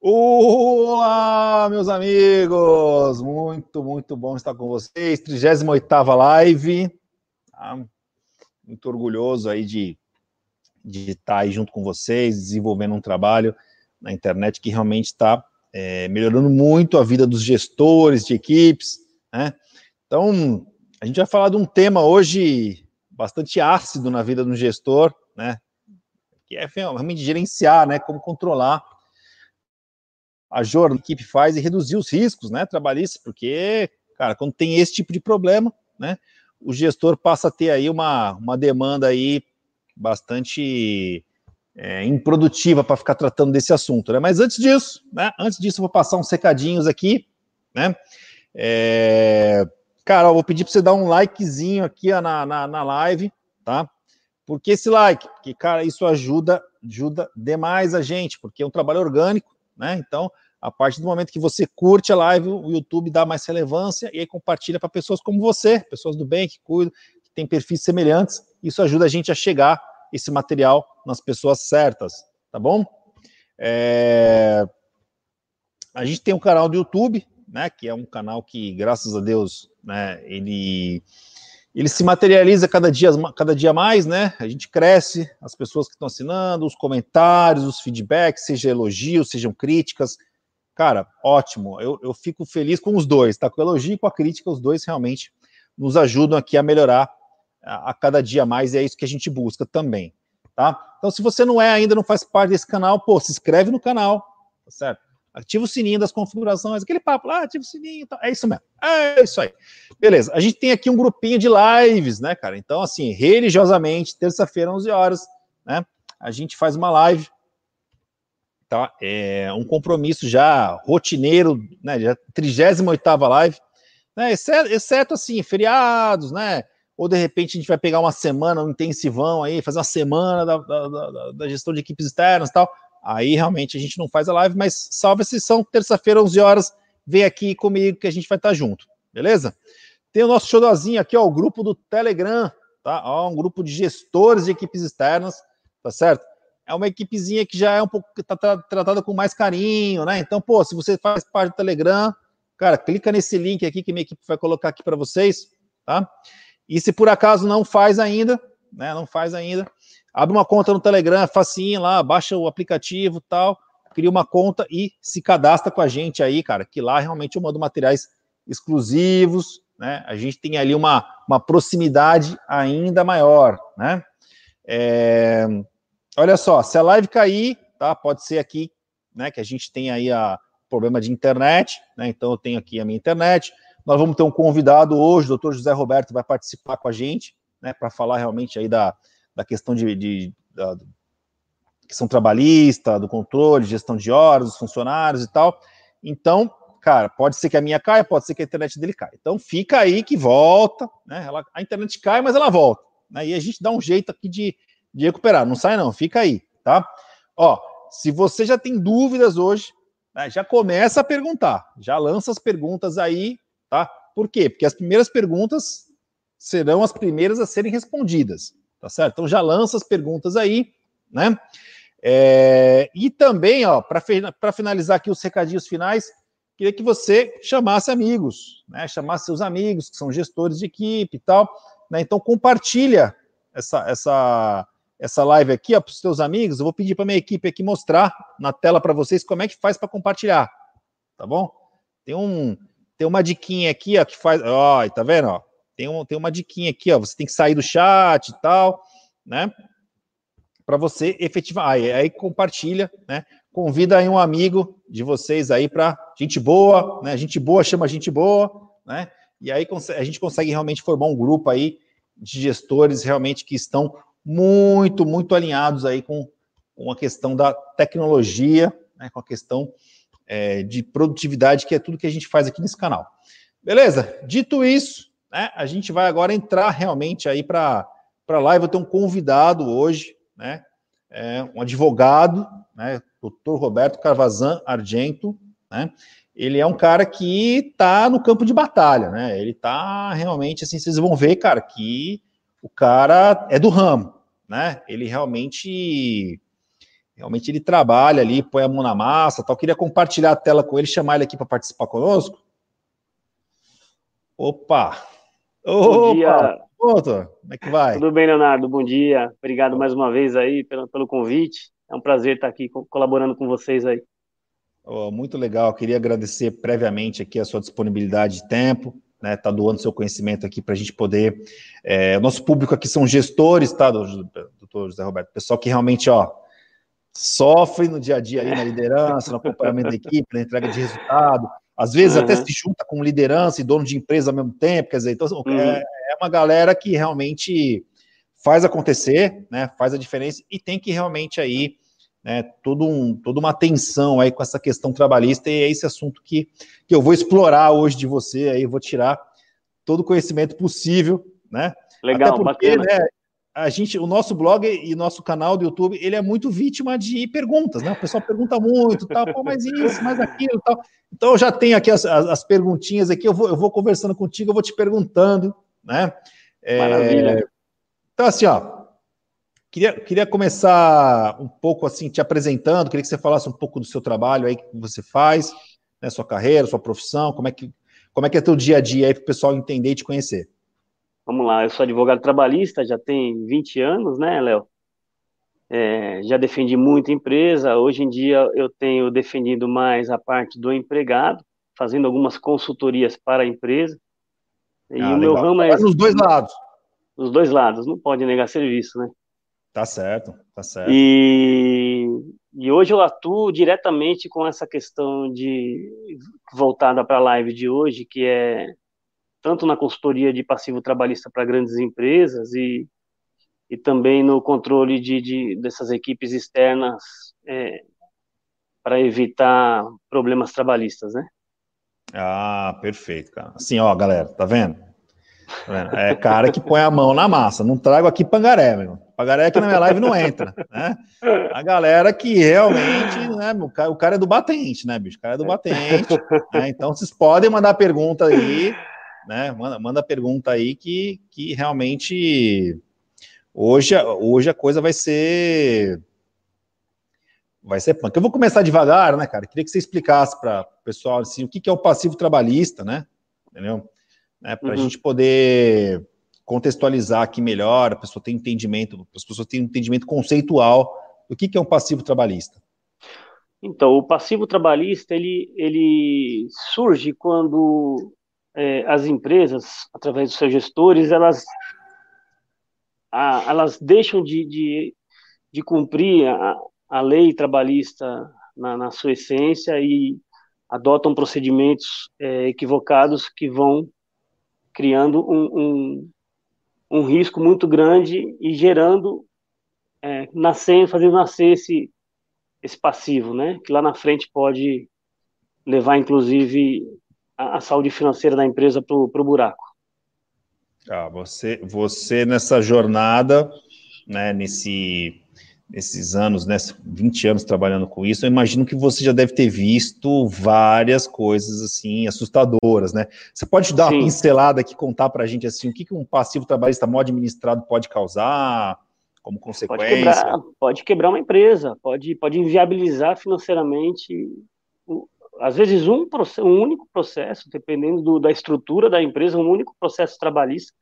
Olá, meus amigos! Muito, muito bom estar com vocês. 38ª live. Tá? Muito orgulhoso aí de, de estar aí junto com vocês, desenvolvendo um trabalho na internet que realmente está é, melhorando muito a vida dos gestores de equipes, né? Então, a gente vai falar de um tema hoje bastante ácido na vida do gestor, né? Que é realmente gerenciar, né? Como controlar a jornada que a equipe faz e reduzir os riscos, né, trabalhistas, porque, cara, quando tem esse tipo de problema, né, o gestor passa a ter aí uma, uma demanda aí bastante é, improdutiva para ficar tratando desse assunto, né, mas antes disso, né, antes disso eu vou passar uns recadinhos aqui, né, é, cara, eu vou pedir para você dar um likezinho aqui ó, na, na, na live, tá, porque esse like? Porque, cara, isso ajuda, ajuda demais a gente, porque é um trabalho orgânico, né? Então, a partir do momento que você curte a live, o YouTube dá mais relevância e aí compartilha para pessoas como você, pessoas do bem, que cuidam, que têm perfis semelhantes. Isso ajuda a gente a chegar esse material nas pessoas certas, tá bom? É... A gente tem um canal do YouTube, né? Que é um canal que, graças a Deus, né? Ele ele se materializa cada dia, cada dia mais, né? A gente cresce, as pessoas que estão assinando, os comentários, os feedbacks, seja elogios, sejam críticas. Cara, ótimo. Eu, eu fico feliz com os dois, tá? Com o elogio e com a crítica, os dois realmente nos ajudam aqui a melhorar a, a cada dia mais, e é isso que a gente busca também, tá? Então, se você não é ainda, não faz parte desse canal, pô, se inscreve no canal, tá certo? Ativa o sininho das configurações, aquele papo lá, ativa o sininho, tá, é isso mesmo, é isso aí. Beleza, a gente tem aqui um grupinho de lives, né, cara? Então, assim, religiosamente, terça-feira, 11 horas, né, a gente faz uma live, tá? É um compromisso já rotineiro, né, já 38ª live, né, exceto, exceto, assim, feriados, né, ou de repente a gente vai pegar uma semana, um intensivão aí, fazer uma semana da, da, da, da gestão de equipes externas e tal, Aí realmente a gente não faz a live, mas salve se são terça-feira, 11 horas, vem aqui comigo que a gente vai estar junto, beleza? Tem o nosso showzinho aqui, ó, o grupo do Telegram, tá? Ó, um grupo de gestores de equipes externas, tá certo? É uma equipezinha que já é um pouco tá tratada com mais carinho, né? Então, pô, se você faz parte do Telegram, cara, clica nesse link aqui que minha equipe vai colocar aqui para vocês, tá? E se por acaso não faz ainda, né? Não faz ainda, abre uma conta no Telegram, facinho lá, baixa o aplicativo tal, cria uma conta e se cadastra com a gente aí, cara, que lá realmente eu mando materiais exclusivos, né? A gente tem ali uma, uma proximidade ainda maior, né? É, olha só, se a live cair, tá? Pode ser aqui, né? Que a gente tem aí a problema de internet, né? Então eu tenho aqui a minha internet. Nós vamos ter um convidado hoje, o doutor José Roberto vai participar com a gente, né? Para falar realmente aí da, da questão de, de da questão trabalhista, do controle, gestão de horas, dos funcionários e tal. Então, cara, pode ser que a minha caia, pode ser que a internet dele caia. Então fica aí que volta, né? Ela, a internet cai, mas ela volta. Né? E a gente dá um jeito aqui de, de recuperar. Não sai, não, fica aí, tá? Ó, se você já tem dúvidas hoje, né, já começa a perguntar, já lança as perguntas aí, tá? Por quê? Porque as primeiras perguntas serão as primeiras a serem respondidas tá certo? Então já lança as perguntas aí, né? É, e também, ó, para finalizar aqui os recadinhos finais, queria que você chamasse amigos, né? Chamasse seus amigos que são gestores de equipe e tal, né? Então compartilha essa essa essa live aqui para os seus amigos. Eu vou pedir para minha equipe aqui mostrar na tela para vocês como é que faz para compartilhar, tá bom? Tem um tem uma diquinha aqui, ó, que faz, ó, tá vendo, ó? Tem, um, tem uma diquinha aqui, ó. Você tem que sair do chat e tal, né? Para você efetivar. Aí, aí compartilha, né? Convida aí um amigo de vocês aí para gente boa, né? Gente boa chama gente boa, né? E aí a gente consegue realmente formar um grupo aí de gestores realmente que estão muito, muito alinhados aí com, com a questão da tecnologia, né, com a questão é, de produtividade, que é tudo que a gente faz aqui nesse canal. Beleza? Dito isso, né, a gente vai agora entrar realmente aí para a live. Vou ter um convidado hoje, né, é, um advogado, né, doutor Roberto Carvazan Argento, né, ele é um cara que está no campo de batalha, né, ele está realmente, assim, vocês vão ver, cara, que o cara é do ramo, né, ele realmente realmente ele trabalha ali, põe a mão na massa, tal. Queria compartilhar a tela com ele, chamar ele aqui para participar conosco. Opa! Bom dia. Opa, como é que vai? Tudo bem, Leonardo? Bom dia. Obrigado mais uma vez aí pelo, pelo convite. É um prazer estar aqui colaborando com vocês aí. Oh, muito legal. Queria agradecer previamente aqui a sua disponibilidade de tempo, né? Tá doando seu conhecimento aqui para a gente poder. É, o nosso público aqui são gestores, tá, doutor José Roberto? Pessoal que realmente, ó, sofre no dia a dia aí na liderança, no acompanhamento da equipe, na entrega de resultado. Às vezes uhum. até se junta com liderança e dono de empresa ao mesmo tempo, quer dizer, então uhum. é, é, uma galera que realmente faz acontecer, né, faz a diferença e tem que realmente aí, né, todo um, toda uma atenção aí com essa questão trabalhista e é esse assunto que, que eu vou explorar hoje de você, aí vou tirar todo o conhecimento possível, né, Legal, porque, bacana. Né, a gente, o nosso blog e nosso canal do YouTube, ele é muito vítima de perguntas, né? O pessoal pergunta muito, tal, pô, mas isso, mais aquilo, tal. Então eu já tenho aqui as, as, as, perguntinhas aqui, eu vou, eu vou conversando contigo, eu vou te perguntando, né? É, Maravilha. Então assim, ó, queria, queria começar um pouco assim te apresentando, queria que você falasse um pouco do seu trabalho aí que você faz, né? Sua carreira, sua profissão, como é que como é que é teu dia a dia aí para o pessoal entender e te conhecer. Vamos lá, eu sou advogado trabalhista, já tem 20 anos, né, Léo? É, já defendi muita empresa, hoje em dia eu tenho defendido mais a parte do empregado, fazendo algumas consultorias para a empresa. E ah, o meu ramo é. Nos dois lados. Os dois lados, não pode negar serviço, né? Tá certo, tá certo. E, e hoje eu atuo diretamente com essa questão de voltada para a live de hoje, que é tanto na consultoria de passivo trabalhista para grandes empresas e, e também no controle de, de dessas equipes externas é, para evitar problemas trabalhistas, né? Ah, perfeito, cara. Assim, ó, galera, tá vendo? Tá? É cara que põe a mão na massa. Não trago aqui pangaré, meu. Pangaré aqui na minha live não entra, né? A galera que realmente, né, cara, o cara é do batente, né, bicho? O cara é do batente. Né? Então, vocês podem mandar pergunta aí né? Manda, manda pergunta aí que, que realmente hoje, hoje a coisa vai ser vai ser punk. Eu vou começar devagar, né, cara? Queria que você explicasse para o pessoal assim, o que, que é o passivo trabalhista, né? Entendeu? Né, para a uhum. gente poder contextualizar aqui melhor, a pessoa tem entendimento, as pessoas têm um entendimento conceitual do que, que é um passivo trabalhista. Então, o passivo trabalhista ele, ele surge quando é, as empresas, através dos seus gestores, elas, a, elas deixam de, de, de cumprir a, a lei trabalhista na, na, sua essência e adotam procedimentos é, equivocados que vão criando um, um, um, risco muito grande e gerando, é, nascendo, fazendo nascer esse, esse passivo, né? Que lá na frente pode levar, inclusive, a, a saúde financeira da empresa para o buraco. Ah, você, você nessa jornada, né, nesse, nesses anos, né, 20 anos trabalhando com isso, eu imagino que você já deve ter visto várias coisas assim assustadoras, né? Você pode dar Sim. uma pincelada aqui, contar para a gente assim, o que, que um passivo trabalhista mal administrado pode causar como consequência? Pode quebrar, pode quebrar uma empresa, pode, pode inviabilizar financeiramente às vezes um, um único processo, dependendo do, da estrutura da empresa, um único processo trabalhista,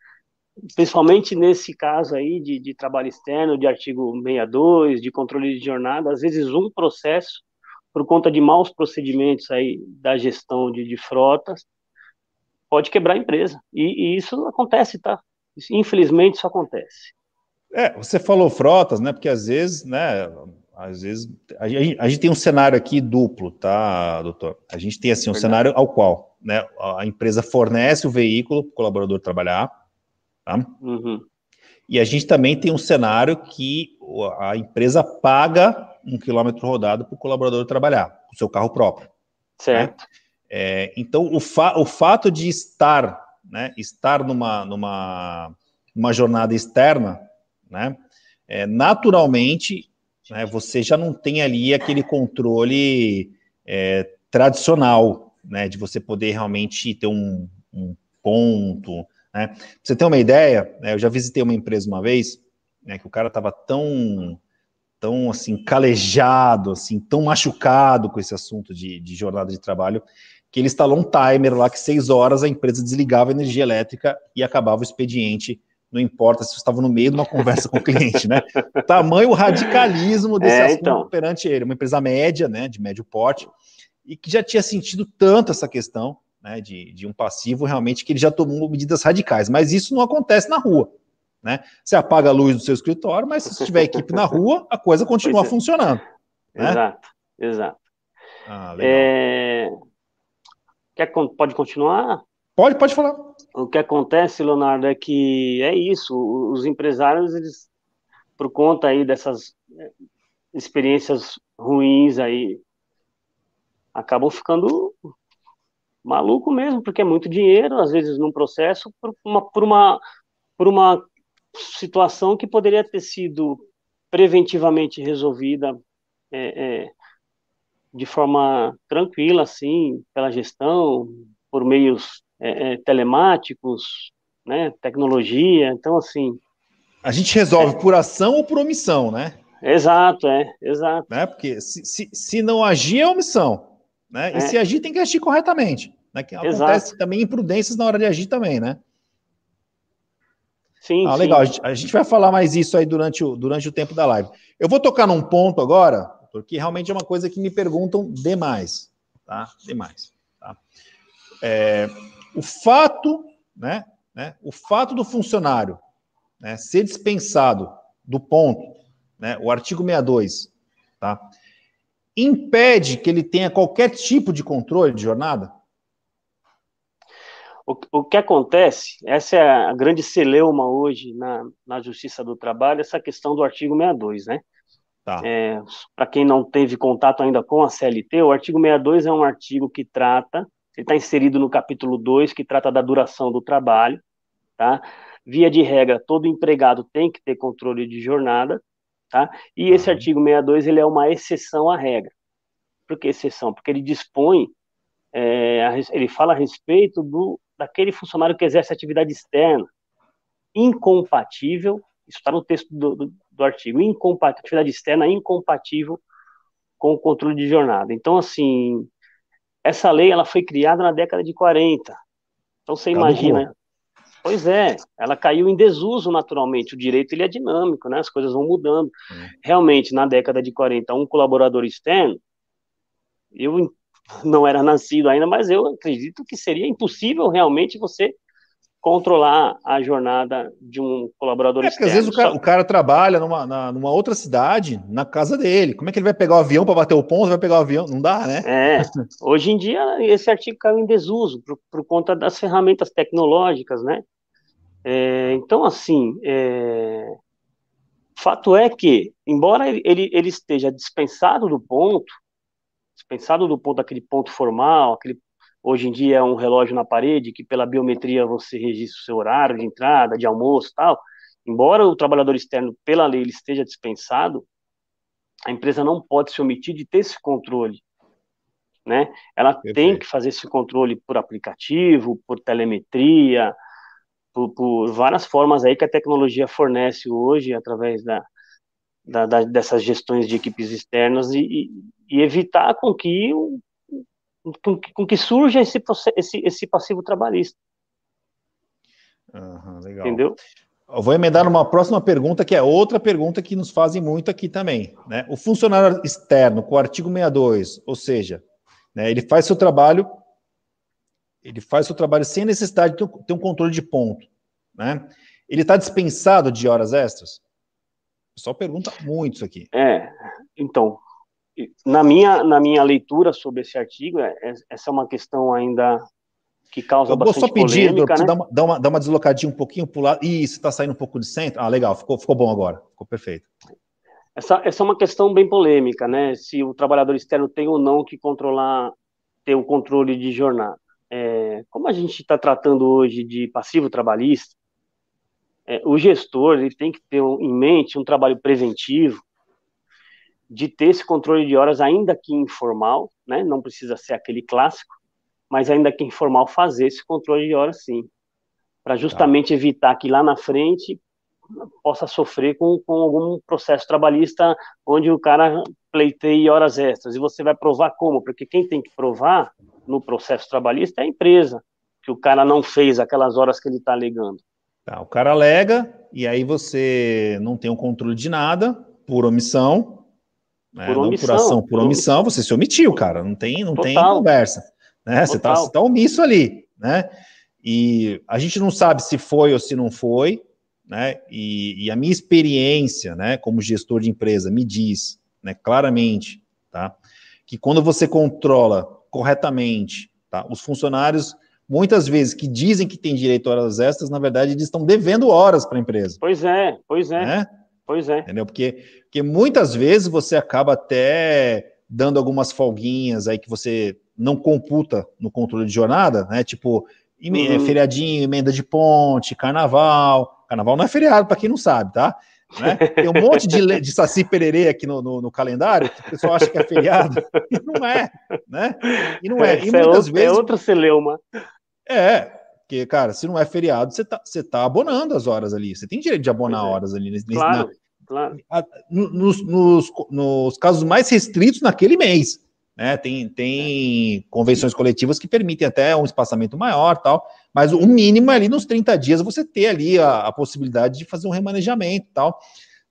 principalmente nesse caso aí de, de trabalho externo, de artigo 62, de controle de jornada, às vezes um processo, por conta de maus procedimentos aí da gestão de, de frotas, pode quebrar a empresa. E, e isso acontece, tá? Infelizmente isso acontece. É, você falou frotas, né? Porque às vezes, né, às vezes a gente, a gente, tem um cenário aqui duplo, tá, doutor? A gente tem assim um Verdade. cenário ao qual, né, a empresa fornece o veículo para o colaborador trabalhar, tá? Uhum. E a gente também tem um cenário que a empresa paga um quilômetro rodado para o colaborador trabalhar, com o seu carro próprio. Né? Certo. Né? É, então, o, fa o fato de estar, né, estar numa, numa, numa jornada externa, né, é, naturalmente né, você já não tem ali aquele controle é, tradicional, né, de você poder realmente ter um, um ponto. Né. Pra você ter uma ideia, né, eu já visitei uma empresa uma vez, né, que o cara estava tão tão assim calejado, assim tão machucado com esse assunto de, de jornada de trabalho, que ele instalou um timer lá que seis horas a empresa desligava a energia elétrica e acabava o expediente. Não importa se você estava no meio de uma conversa com o cliente, né? Tamanho radicalismo desse é, assunto então. perante ele, uma empresa média, né, de médio porte, e que já tinha sentido tanto essa questão, né, de, de um passivo realmente que ele já tomou medidas radicais. Mas isso não acontece na rua. Né? Você apaga a luz do seu escritório, mas se tiver equipe na rua, a coisa continua é. funcionando. Né? Exato, exato. Ah, é... Quer, pode continuar? Pode, pode falar. O que acontece, Leonardo, é que é isso, os empresários, eles, por conta aí dessas é, experiências ruins aí, acabam ficando maluco mesmo, porque é muito dinheiro, às vezes num processo, por uma, por uma, por uma situação que poderia ter sido preventivamente resolvida é, é, de forma tranquila, assim, pela gestão, por meios é, é telemáticos, né, tecnologia, então, assim... A gente resolve é. por ação ou por omissão, né? Exato, é, exato. Né? Porque se, se, se não agir é omissão, né? E é. se agir tem que agir corretamente. Né? Que acontece exato. também imprudências na hora de agir também, né? Sim, ah, legal. A gente, a gente, vai falar mais isso aí durante o, durante o tempo da live. Eu vou tocar num ponto agora, porque realmente é uma coisa que me perguntam demais, tá? Demais. Tá? É, o fato, né, né, o fato do funcionário né, ser dispensado do ponto, né, o artigo 62, tá? Impede que ele tenha qualquer tipo de controle de jornada? O, o que acontece, essa é a grande celeuma hoje na, na Justiça do Trabalho, essa questão do artigo 62, né? Tá. É, Para quem não teve contato ainda com a CLT, o artigo 62 é um artigo que trata, ele está inserido no capítulo 2, que trata da duração do trabalho, tá? Via de regra, todo empregado tem que ter controle de jornada, tá? E esse uhum. artigo 62, ele é uma exceção à regra. Por que exceção? Porque ele dispõe, é, ele fala a respeito do, daquele funcionário que exerce atividade externa incompatível, isso está no texto do, do, do artigo, incompatível, atividade externa incompatível com o controle de jornada. Então, assim, essa lei ela foi criada na década de 40. Então, você imagina... Pois é, ela caiu em desuso naturalmente. O direito ele é dinâmico, né? As coisas vão mudando. Hum. Realmente, na década de 40, um colaborador externo, eu não era nascido ainda, mas eu acredito que seria impossível realmente você controlar a jornada de um colaborador é, externo. às vezes o cara, o cara trabalha numa, na, numa outra cidade, na casa dele. Como é que ele vai pegar o avião para bater o ponto? Vai pegar o avião? Não dá, né? É. Hoje em dia, esse artigo caiu em desuso por, por conta das ferramentas tecnológicas, né? É, então, assim, é, fato é que, embora ele, ele esteja dispensado do ponto, pensado do ponto daquele ponto formal, aquele hoje em dia é um relógio na parede que pela biometria você registra o seu horário de entrada, de almoço, tal. Embora o trabalhador externo pela lei ele esteja dispensado, a empresa não pode se omitir de ter esse controle, né? Ela Perfeito. tem que fazer esse controle por aplicativo, por telemetria, por, por, várias formas aí que a tecnologia fornece hoje através da, da, da dessas gestões de equipes externas e, e evitar com que, com, com que surja esse, esse, esse passivo trabalhista. Uhum, legal. Entendeu? Eu vou emendar numa próxima pergunta, que é outra pergunta que nos fazem muito aqui também. Né? O funcionário externo, com o artigo 62, ou seja, né, ele faz seu trabalho, ele faz seu trabalho sem necessidade de ter um controle de ponto. Né? Ele está dispensado de horas extras? O pessoal pergunta muito isso aqui. É, então, na minha, na minha leitura sobre esse artigo, é, é, essa é uma questão ainda que causa eu bastante polêmica. Eu vou só pedir, polêmica, né? dar, uma, dar, uma, dar uma deslocadinha um pouquinho para o lado. Isso, está saindo um pouco de centro. Ah, legal, ficou, ficou bom agora, ficou perfeito. Essa, essa é uma questão bem polêmica, né? Se o trabalhador externo tem ou não que controlar, ter o controle de jornada. É, como a gente está tratando hoje de passivo trabalhista, é, o gestor ele tem que ter em mente um trabalho preventivo, de ter esse controle de horas, ainda que informal, né? Não precisa ser aquele clássico, mas ainda que informal, fazer esse controle de horas sim, para justamente tá. evitar que lá na frente, possa sofrer com, com algum processo trabalhista onde o cara pleiteie horas extras. E você vai provar como? Porque quem tem que provar no processo trabalhista é a empresa, que o cara não fez aquelas horas que ele está alegando. Tá, o cara alega, e aí você não tem o um controle de nada, por omissão, né? por omissão, por ação, por, por omissão, omissão, você se omitiu, cara, não tem, não tem conversa. Né? Você está tá omisso ali, né? E a gente não sabe se foi ou se não foi, né? E, e, a minha experiência, né, como gestor de empresa, me diz, né, claramente, tá, que quando você controla corretamente, tá, os funcionários muitas vezes que dizem que têm direito a horas extras, na verdade, eles estão devendo horas para a empresa. Pois é, pois é. Né? Pois é. Entendeu? Porque, porque muitas vezes você acaba até dando algumas folguinhas aí que você não computa no controle de jornada, né? Tipo, uhum. feriadinho, emenda de ponte, carnaval. Carnaval não é feriado, para quem não sabe, tá? Né? Tem um monte de, de saci pererê aqui no, no, no, calendário, que o pessoal acha que é feriado, e não é, né? E não é. E é muitas é outro, vezes. É outro celeuma. É, porque, cara, se não é feriado, você tá, você tá abonando as horas ali. Você tem direito de abonar é. horas ali. Nesse, claro, na, claro. Nos, nos, nos casos mais restritos naquele mês. Né, tem, tem convenções coletivas que permitem até um espaçamento maior tal, mas o mínimo é ali nos 30 dias você ter ali a, a possibilidade de fazer um remanejamento tal.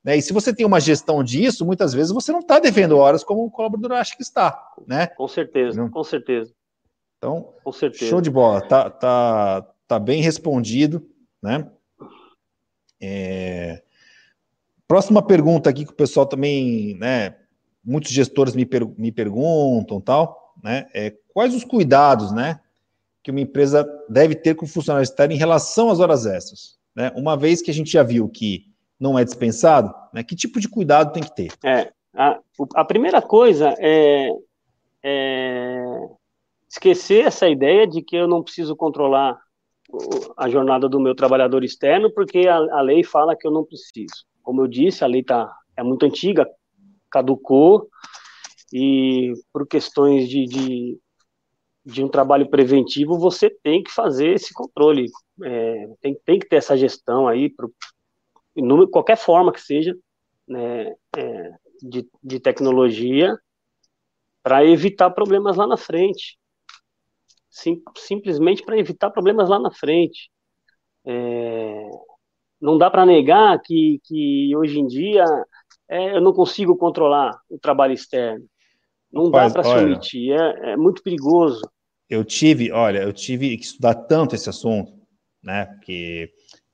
Né, e se você tem uma gestão disso, muitas vezes você não está devendo horas como o colaborador acha que está. Né? Com certeza, não? com certeza. Então, show de bola, tá, tá, tá bem respondido. Né? É... Próxima pergunta aqui que o pessoal também, né, muitos gestores me, per, me perguntam, tal, né? É, quais os cuidados, né, que uma empresa deve ter com o funcionário externo em relação às horas extras, né? Uma vez que a gente já viu que não é dispensado, né? Que tipo de cuidado tem que ter? É, a, a primeira coisa é, é esquecer essa ideia de que eu não preciso controlar a jornada do meu trabalhador externo, porque a, a lei fala que eu não preciso. Como eu disse, a lei tá, é muito antiga, caducou e por questões de, de, de, um trabalho preventivo você tem que fazer esse controle, é, tem, tem que ter essa gestão aí, pro, em qualquer forma que seja, né, é, de, de tecnologia, para evitar problemas lá na frente. Sim, simplesmente para evitar problemas lá na frente. É, não dá para negar que, que hoje em dia é, eu não consigo controlar o trabalho externo. Não dá para se omitir, é, é, muito perigoso. Eu tive, olha, eu tive que estudar tanto esse assunto, né? Porque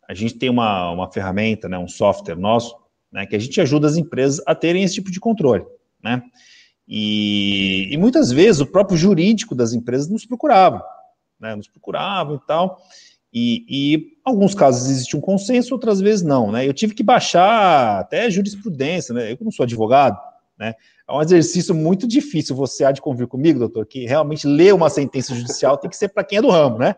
a gente tem uma, uma ferramenta, né, um software nosso, né, que a gente ajuda as empresas a terem esse tipo de controle, né? E, e muitas vezes o próprio jurídico das empresas nos procurava, né? Nos procuravam e tal. E, e alguns casos existe um consenso, outras vezes não, né? Eu tive que baixar até jurisprudência, né? Eu não sou advogado, né? É um exercício muito difícil. Você há de convir comigo, doutor, que realmente ler uma sentença judicial tem que ser para quem é do ramo, né?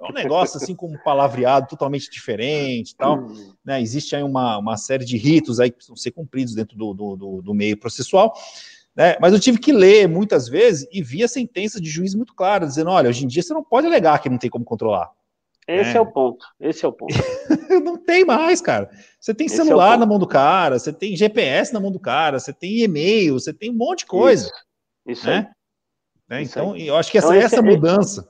É um negócio assim com um palavreado totalmente diferente tal. Né? Existe aí uma, uma série de ritos aí que precisam ser cumpridos dentro do, do, do, do meio processual. Né? Mas eu tive que ler muitas vezes e vi a sentença de juiz muito clara, dizendo: olha, hoje em dia você não pode alegar que não tem como controlar. Esse é, é o ponto. Esse é o ponto. não tem mais, cara. Você tem Esse celular é na mão do cara, você tem GPS na mão do cara, você tem e-mail, você tem um monte de coisa. Isso, Isso né? Né? Isso então, aí. eu acho que essa, então, essa é, mudança.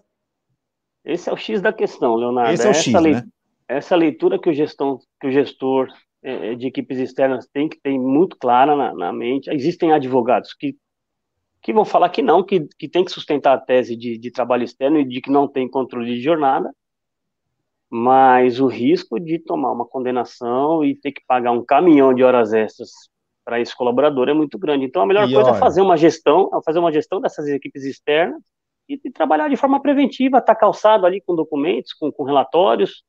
Esse é o X da questão, Leonardo. Esse é o X, essa, né? essa leitura que o, gestão, que o gestor é, é, de equipes externas tem que ter muito clara na, na, mente. Existem advogados que, que vão falar que não, que, que tem que sustentar a tese de, de trabalho externo e de que não tem controle de jornada mas o risco de tomar uma condenação e ter que pagar um caminhão de horas extras para esse colaborador é muito grande. Então a melhor e coisa é olha... é fazer uma gestão, fazer uma gestão dessas equipes externas e, e trabalhar de forma preventiva, estar tá calçado ali com documentos, com, com relatórios,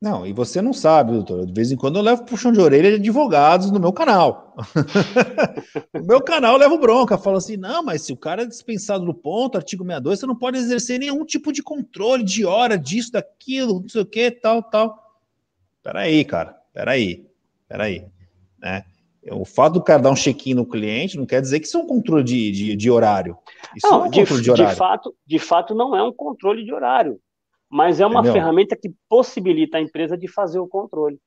não, e você não sabe, doutor. De vez em quando eu levo puxão de orelha de advogados no meu canal. no meu canal eu levo bronca, falo assim: não, mas se o cara é dispensado do ponto, artigo 62, você não pode exercer nenhum tipo de controle de hora disso, daquilo, não sei o que, tal, tal. Peraí, cara, peraí, peraí. Né? O fato do cara dar um check-in no cliente não quer dizer que isso é um controle de, de, de horário. Isso não, é um de, de, horário. De fato, de fato, não é um controle de horário mas é uma Entendeu? ferramenta que possibilita a empresa de fazer o controle.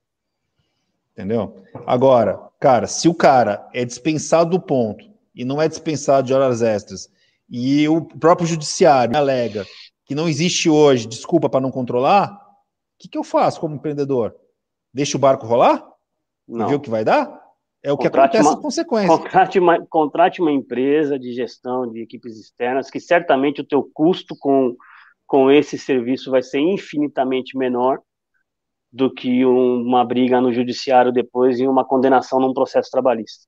Entendeu? Agora, cara, se o cara é dispensado do ponto e não é dispensado de horas extras, e o próprio judiciário alega que não existe hoje desculpa para não controlar, o que, que eu faço como empreendedor? Deixa o barco rolar? Não. E ver o que vai dar? É o que contrate acontece uma, consequência. Contrate uma, contrate uma empresa de gestão de equipes externas, que certamente o teu custo com, com esse serviço vai ser infinitamente menor do que um, uma briga no judiciário depois e uma condenação num processo trabalhista.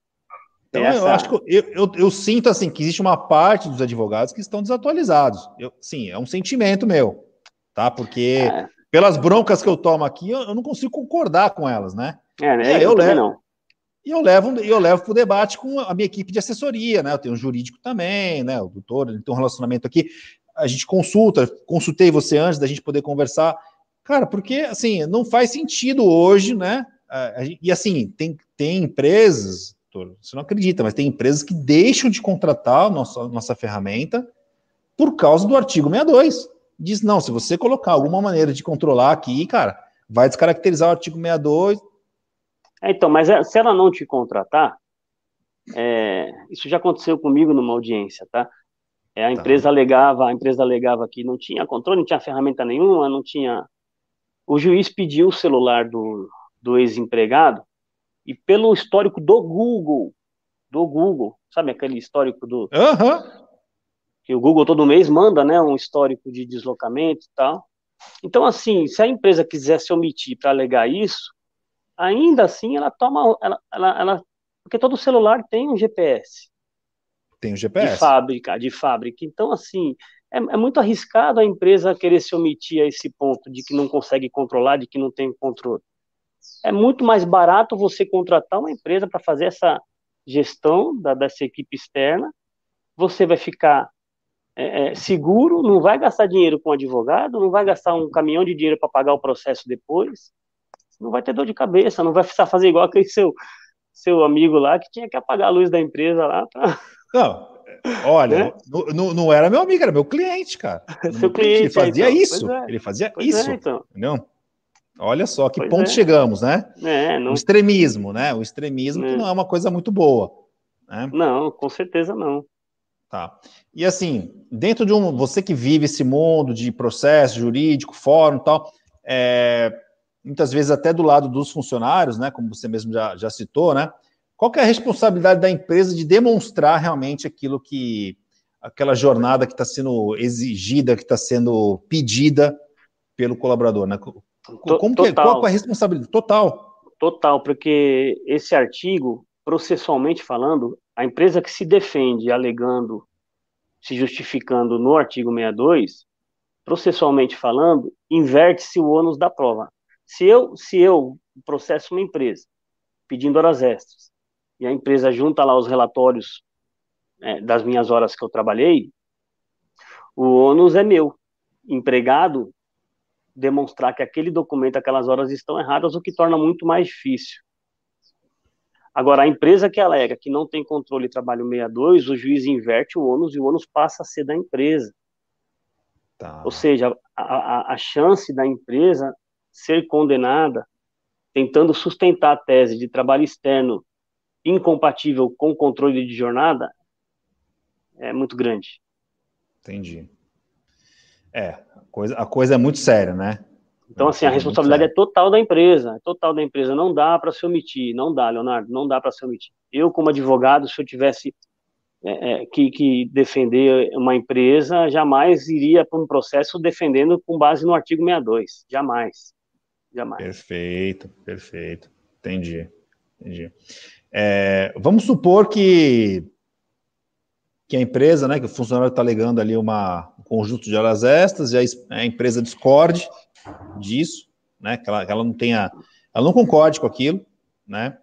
Então, Essa... eu acho que eu, eu, eu, sinto assim que existe uma parte dos advogados que estão desatualizados. Eu, sim, é um sentimento meu, tá? Porque é. pelas broncas que eu tomo aqui, eu, eu, não consigo concordar com elas, né? É, né? eu, levo, não. E eu levo, eu levo para o debate com a minha equipe de assessoria, né? Eu tenho um jurídico também, né? O doutor, ele tem um relacionamento aqui. A gente consulta, consultei você antes da gente poder conversar. Cara, porque assim, não faz sentido hoje, né? E assim, tem, tem empresas, você não acredita, mas tem empresas que deixam de contratar a nossa, nossa ferramenta por causa do artigo 62. Diz, não, se você colocar alguma maneira de controlar aqui, cara, vai descaracterizar o artigo 62. É, então, mas é, se ela não te contratar, é, isso já aconteceu comigo numa audiência, tá? É, a tá. empresa tá. alegava, a empresa alegava que não tinha controle, não tinha ferramenta nenhuma, não tinha o juiz pediu o celular do, do ex-empregado e pelo histórico do Google, do Google, sabe aquele histórico do... Uhum. Que o Google todo mês manda, né, um histórico de deslocamento e tal. Então, assim, se a empresa quiser se omitir para alegar isso, ainda assim ela toma, ela, ela, ela, porque todo celular tem um GPS. Tem um GPS. De fábrica, de fábrica. Então, assim, é, é, muito arriscado a empresa querer se omitir a esse ponto de que não consegue controlar, de que não tem controle. É muito mais barato você contratar uma empresa para fazer essa gestão da, dessa equipe externa. Você vai ficar é, é, seguro, não vai gastar dinheiro com advogado, não vai gastar um caminhão de dinheiro para pagar o processo depois, não vai ter dor de cabeça, não vai precisar fazer igual aquele seu, seu amigo lá que tinha que apagar a luz da empresa lá. Pra... Não, Olha, né? não, não era meu amigo, era meu cliente, cara. Seu cliente, ele fazia então. isso. É. Ele fazia pois isso. É, então. Entendeu? Olha só que pois ponto é. chegamos, né? É, não... O extremismo, né? O extremismo que é. não é uma coisa muito boa. Né? Não, com certeza não. Tá. E assim, dentro de um. Você que vive esse mundo de processo jurídico, fórum e tal, é, muitas vezes até do lado dos funcionários, né? Como você mesmo já, já citou, né? Qual é a responsabilidade da empresa de demonstrar realmente aquilo que aquela jornada que está sendo exigida, que está sendo pedida pelo colaborador, né? Como que, é? qual é a responsabilidade total? Total, porque esse artigo, processualmente falando, a empresa que se defende alegando, se justificando no artigo 62, processualmente falando, inverte-se o ônus da prova. Se eu, se eu processo uma empresa pedindo horas extras, e a empresa junta lá os relatórios é, das minhas horas que eu trabalhei, o ônus é meu. Empregado demonstrar que aquele documento, aquelas horas estão erradas, o que torna muito mais difícil. Agora, a empresa que alega que não tem controle de trabalho 62, o juiz inverte o ônus e o ônus passa a ser da empresa. Tá. Ou seja, a, a, a chance da empresa ser condenada tentando sustentar a tese de trabalho externo incompatível com o controle de jornada é muito grande. Entendi. É, a coisa, a coisa é muito séria, né? Então, assim, a responsabilidade é total da empresa, é total da empresa. Não dá para se omitir, não dá, Leonardo, não dá para se omitir. Eu, como advogado, se eu tivesse é, é, que, que, defender uma empresa, jamais iria para um processo defendendo com base no artigo 62. Jamais. Jamais. Perfeito, perfeito. Entendi. Entendi. É, vamos supor que, que a empresa, né, que o funcionário está alegando ali uma, um conjunto de horas extras e a, a empresa discorde disso, né, que ela, que ela não tenha, ela não concorde com aquilo, né,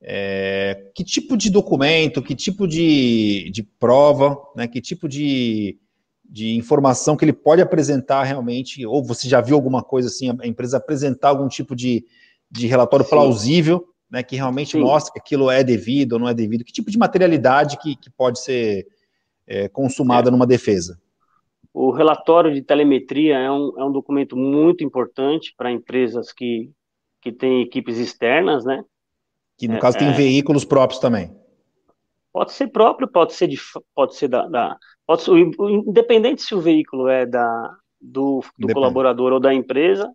é, que tipo de documento, que tipo de, de prova, né, que tipo de, de informação que ele pode apresentar realmente, ou você já viu alguma coisa assim, a empresa apresentar algum tipo de, de relatório Sim. plausível né, que realmente Sim. mostra que aquilo é devido ou não é devido? Que tipo de materialidade que, que pode ser é, consumada é. numa defesa? O relatório de telemetria é um, é um documento muito importante para empresas que, que têm equipes externas, né? Que no é, caso tem é. veículos próprios também. Pode ser próprio, pode ser de, pode ser da, da pode ser, independente se o veículo é da do, do colaborador ou da empresa,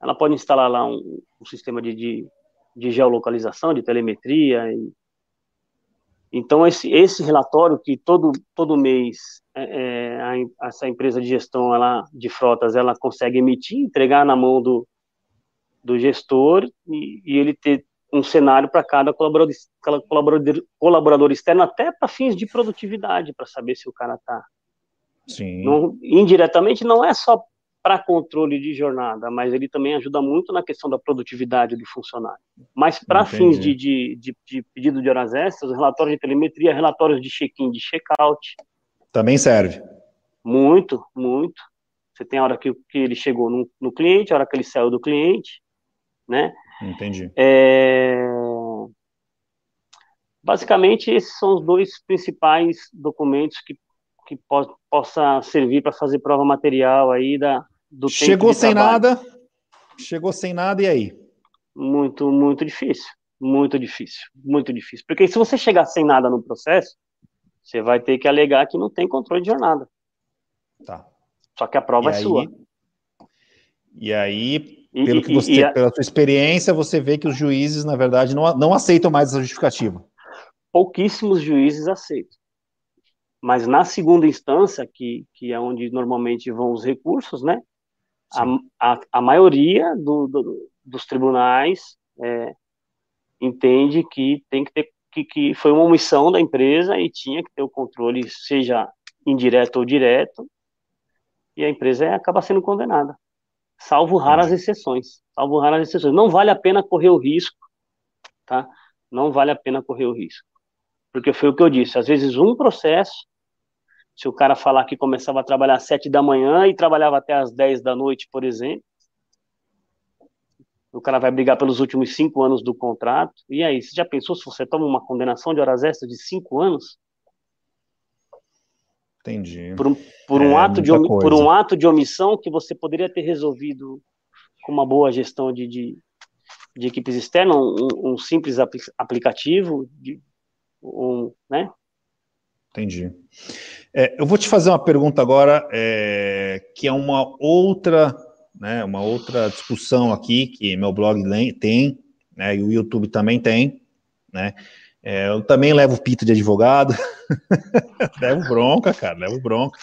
ela pode instalar lá um, um sistema de, de, de, geolocalização, de telemetria. E, então esse, esse relatório que todo todo mês é, é a, essa empresa de gestão ela de frotas ela consegue emitir, entregar na mão do, do gestor e, e ele ter um cenário para cada colaborador, colaborador, colaborador externo, até para fins de produtividade, para saber se o cara está. Sim. indiretamente, não é só para controle de jornada, mas ele também ajuda muito na questão da produtividade do funcionário. Mas para fins de, de, de, de, pedido de horas extras, relatórios de telemetria, relatórios de check-in, de check-out. Também serve. Muito, muito. Você tem a hora que, que ele chegou no, no cliente, a hora que ele saiu do cliente, né? Entendi. É... Basicamente, esses são os dois principais documentos que, que po possa servir para fazer prova material aí da, do Chegou sem trabalho. nada, chegou sem nada, e aí? Muito, muito difícil. Muito difícil, muito difícil. Porque se você chegar sem nada no processo, você vai ter que alegar que não tem controle de jornada. Tá. Só que a prova e é aí, sua. E aí, pelo que você, e, pela sua experiência, você vê que os juízes, na verdade, não, não aceitam mais essa justificativa. Pouquíssimos juízes aceitam. Mas na segunda instância, que, que é onde normalmente vão os recursos, né? A, a, a, maioria do, do, dos tribunais é, entende que tem que ter que, que foi uma omissão da empresa e tinha que ter o controle, seja indireto ou direto, e a empresa acaba sendo condenada salvo raras exceções. Salvo raras exceções. Não vale a pena correr o risco, tá? Não vale a pena correr o risco. Porque foi o que eu disse, às vezes um processo, se o cara falar que começava a trabalhar às sete da manhã e trabalhava até às dez da noite, por exemplo, o cara vai brigar pelos últimos cinco anos do contrato, e aí, você já pensou se você toma uma condenação de horas extras de cinco anos? Entendi. Por um, por, um é, ato de, por um ato de omissão que você poderia ter resolvido com uma boa gestão de, de, de equipes externas, um, um simples aplicativo, de, um, né? Entendi. É, eu vou te fazer uma pergunta agora, é, que é uma outra, né, uma outra discussão aqui que meu blog tem, né, e o YouTube também tem, né, é, eu também levo pito de advogado, levo bronca, cara, levo bronca.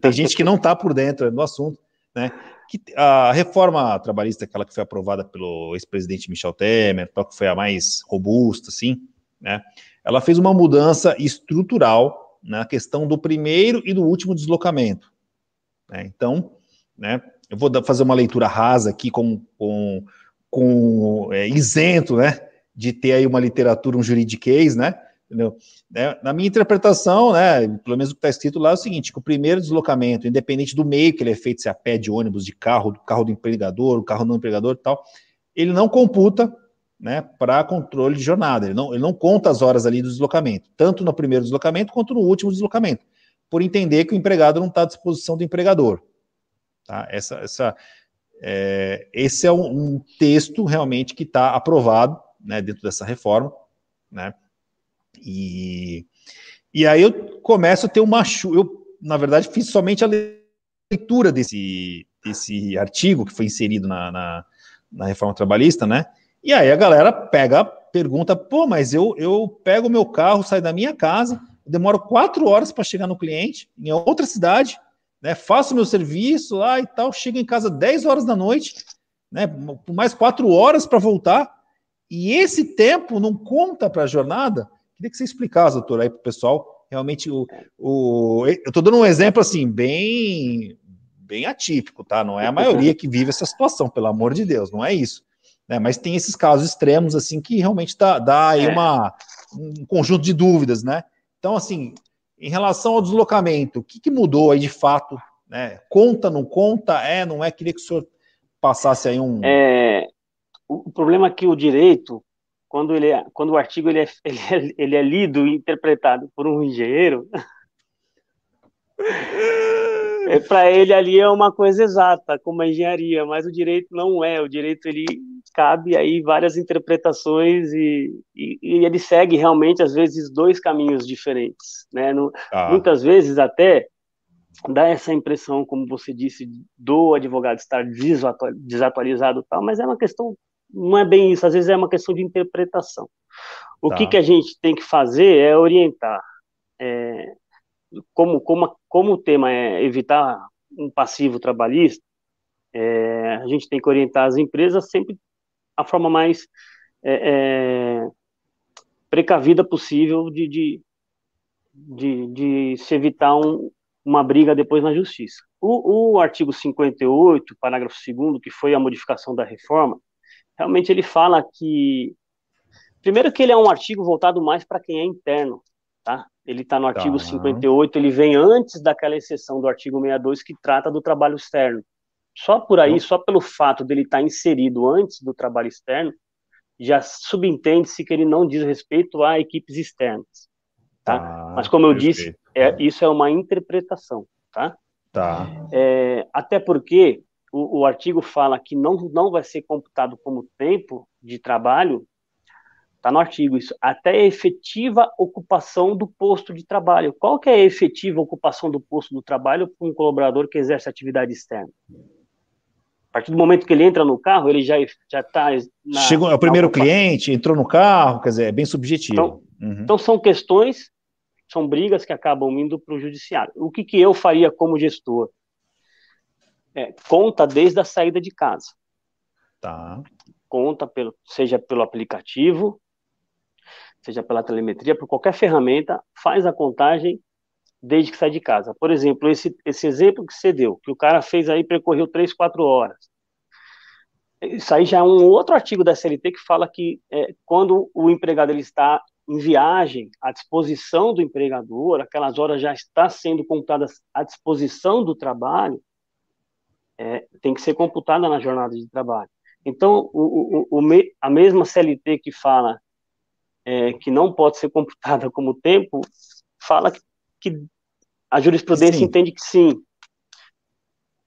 Tem, gente que não está por dentro do assunto, né? Que a reforma trabalhista, aquela que foi aprovada pelo ex-presidente Michel Temer, que foi a mais robusta, assim, né? Ela fez uma mudança estrutural na questão do primeiro e do último deslocamento. Né? Então, né? Eu vou fazer uma leitura rasa aqui com, com, com é, isento, né? de ter aí uma literatura, um juridiquês, né? Entendeu? Né? Na minha interpretação, né, pelo menos o que está escrito lá é o seguinte: que o primeiro deslocamento, independente do meio que ele é feito, se é a pé, de ônibus, de carro, do carro do empregador, o carro do empregador e tal, ele não computa né, para controle de jornada, ele não, ele não conta as horas ali do deslocamento, tanto no primeiro deslocamento quanto no último deslocamento, por entender que o empregado não está à disposição do empregador. Tá? Essa, essa, é, esse é um, um texto realmente que está aprovado né, dentro dessa reforma, né? E, e aí eu começo a ter uma eu na verdade fiz somente a leitura desse, desse artigo que foi inserido na, na, na reforma trabalhista, né? E aí a galera pega, pergunta, pô, mas eu, eu pego o meu carro, saio da minha casa, demoro quatro horas para chegar no cliente, em outra cidade, né? Faço meu serviço lá e tal, chego em casa 10 horas da noite, né? Mais quatro horas para voltar. E esse tempo não conta para a jornada? Queria que você explicasse, doutor, aí para o pessoal, realmente o, o eu estou dando um exemplo assim, bem, bem atípico, tá? Não é a maioria que vive essa situação, pelo amor de Deus, não é isso. Né? Mas tem esses casos extremos, assim, que realmente dá, dá aí é. uma, um conjunto de dúvidas, né? Então, assim, em relação ao deslocamento, o que, que mudou aí de fato? Né? Conta, não conta? É, não é? Queria que o senhor passasse aí um. É, o, problema é que o direito, quando, ele é, quando o artigo ele é, ele, é, ele é lido e interpretado por um engenheiro, é, para ele ali é uma coisa exata, como a engenharia, mas o direito não é. O direito ele cabe aí várias interpretações e, e, e ele segue realmente às vezes dois caminhos diferentes, né? No, ah. Muitas vezes até dá essa impressão, como você disse, do advogado estar desatualizado, tal, mas é uma questão, não é bem isso. Às vezes é uma questão de interpretação. O tá. que que a gente tem que fazer é orientar. É, como, como, como o tema é evitar um passivo trabalhista, é, a gente tem que orientar as empresas sempre a forma mais é, é, precavida possível de, de, de, de se evitar um, uma briga depois na justiça. O, o artigo 58, parágrafo 2 que foi a modificação da reforma, realmente ele fala que primeiro que ele é um artigo voltado mais para quem é interno, tá? Ele está no artigo tá. 58, ele vem antes daquela exceção do artigo 62 que trata do trabalho externo. Só por aí, só pelo fato dele estar tá inserido antes do trabalho externo, já subentende-se que ele não diz respeito a equipes externas. Tá? Ah, Mas como eu perfeito. disse, é, isso é uma interpretação. Tá? Tá. É, até porque o, o artigo fala que não, não vai ser computado como tempo de trabalho Está no artigo isso. Até a efetiva ocupação do posto de trabalho. Qual que é a efetiva ocupação do posto do trabalho para um colaborador que exerce atividade externa? A partir do momento que ele entra no carro, ele já já está. Chegou é o primeiro cliente, entrou no carro, quer dizer, é bem subjetivo. Então, uhum. então são questões, são brigas que acabam indo para o judiciário. O que, que eu faria como gestor? É, conta desde a saída de casa. Tá. Conta pelo, seja pelo aplicativo, seja pela telemetria, por qualquer ferramenta, faz a contagem desde que sai de casa. Por exemplo, esse, esse exemplo que você deu, que o cara fez aí, percorreu 3, 4 horas. Isso aí já é um outro artigo da CLT que fala que é, quando o empregado ele está em viagem, à disposição do empregador, aquelas horas já está sendo computadas à disposição do trabalho, é, tem que ser computada na jornada de trabalho. Então, o, o, o, a mesma CLT que fala é, que não pode ser computada como tempo, fala que, que a jurisprudência sim. entende que sim.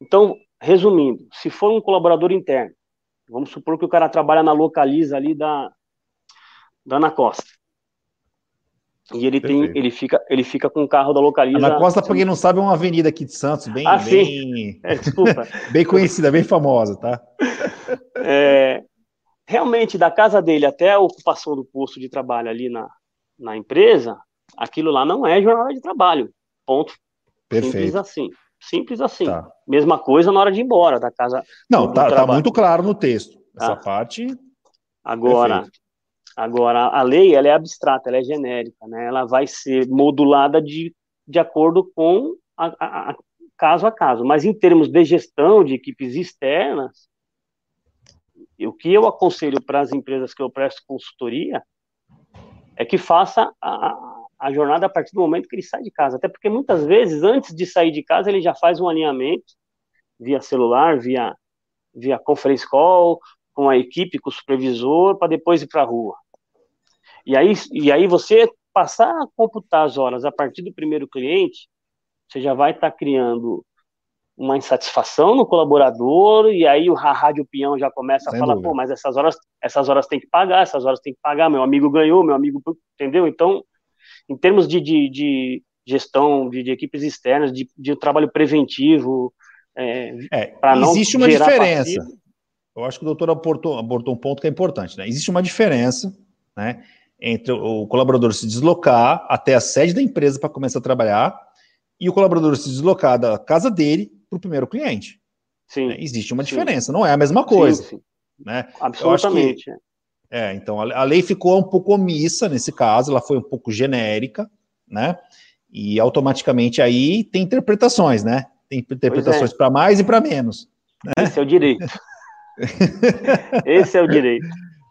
Então, resumindo, se for um colaborador interno, vamos supor que o cara trabalha na localiza ali da, da Ana Costa. E ele tem, ele fica, ele fica com o carro da localiza. Ana Costa, para quem não sabe, é uma avenida aqui de Santos, bem, ah, bem, é, desculpa, bem conhecida, bem famosa, tá? É, realmente da casa dele até a ocupação do posto de trabalho ali na, na empresa, aquilo lá não é jornada de trabalho. Ponto. Perfeito. Simples assim. Simples assim. Tá. Mesma coisa na hora de ir embora da casa. Não, tá, tá, muito claro no texto. Essa tá. parte. Agora, Perfeito. agora a lei ela é abstrata, ela é genérica, né? Ela vai ser modulada de, de acordo com a, a, a caso a caso. Mas em termos de gestão de equipes externas, o que eu aconselho para as empresas que eu presto consultoria é que faça a, a jornada a partir do momento que ele sai de casa. Até porque muitas vezes, antes de sair de casa, ele já faz um alinhamento via celular, via, via conference call, com a equipe, com o supervisor, para depois ir para a rua. E aí, e aí você passar a computar as horas a partir do primeiro cliente, você já vai estar tá criando uma insatisfação no colaborador, e aí o rádio peão já começa Sem a falar, dúvida. pô, mas essas horas, essas horas tem que pagar, essas horas tem que pagar, meu amigo ganhou, meu amigo, entendeu? Então, em termos de, de, de gestão de, de, equipes externas, de, de trabalho preventivo, é, é, existe uma diferença. Passivo. Eu acho que o doutor abortou, abortou um ponto que é importante, né? Existe uma diferença, né, entre o colaborador se deslocar até a sede da empresa para começar a trabalhar e o colaborador se deslocar da casa dele para o primeiro cliente. Sim. Né? Existe uma diferença, sim. não é a mesma coisa. Sim, sim. Né? Absolutamente. Que, é, então a, lei ficou um pouco omissa nesse caso, ela foi um pouco genérica, né? E automaticamente aí tem interpretações, né? Tem interpretações é. para mais e para menos. Né? Esse é o direito. Esse é o direito.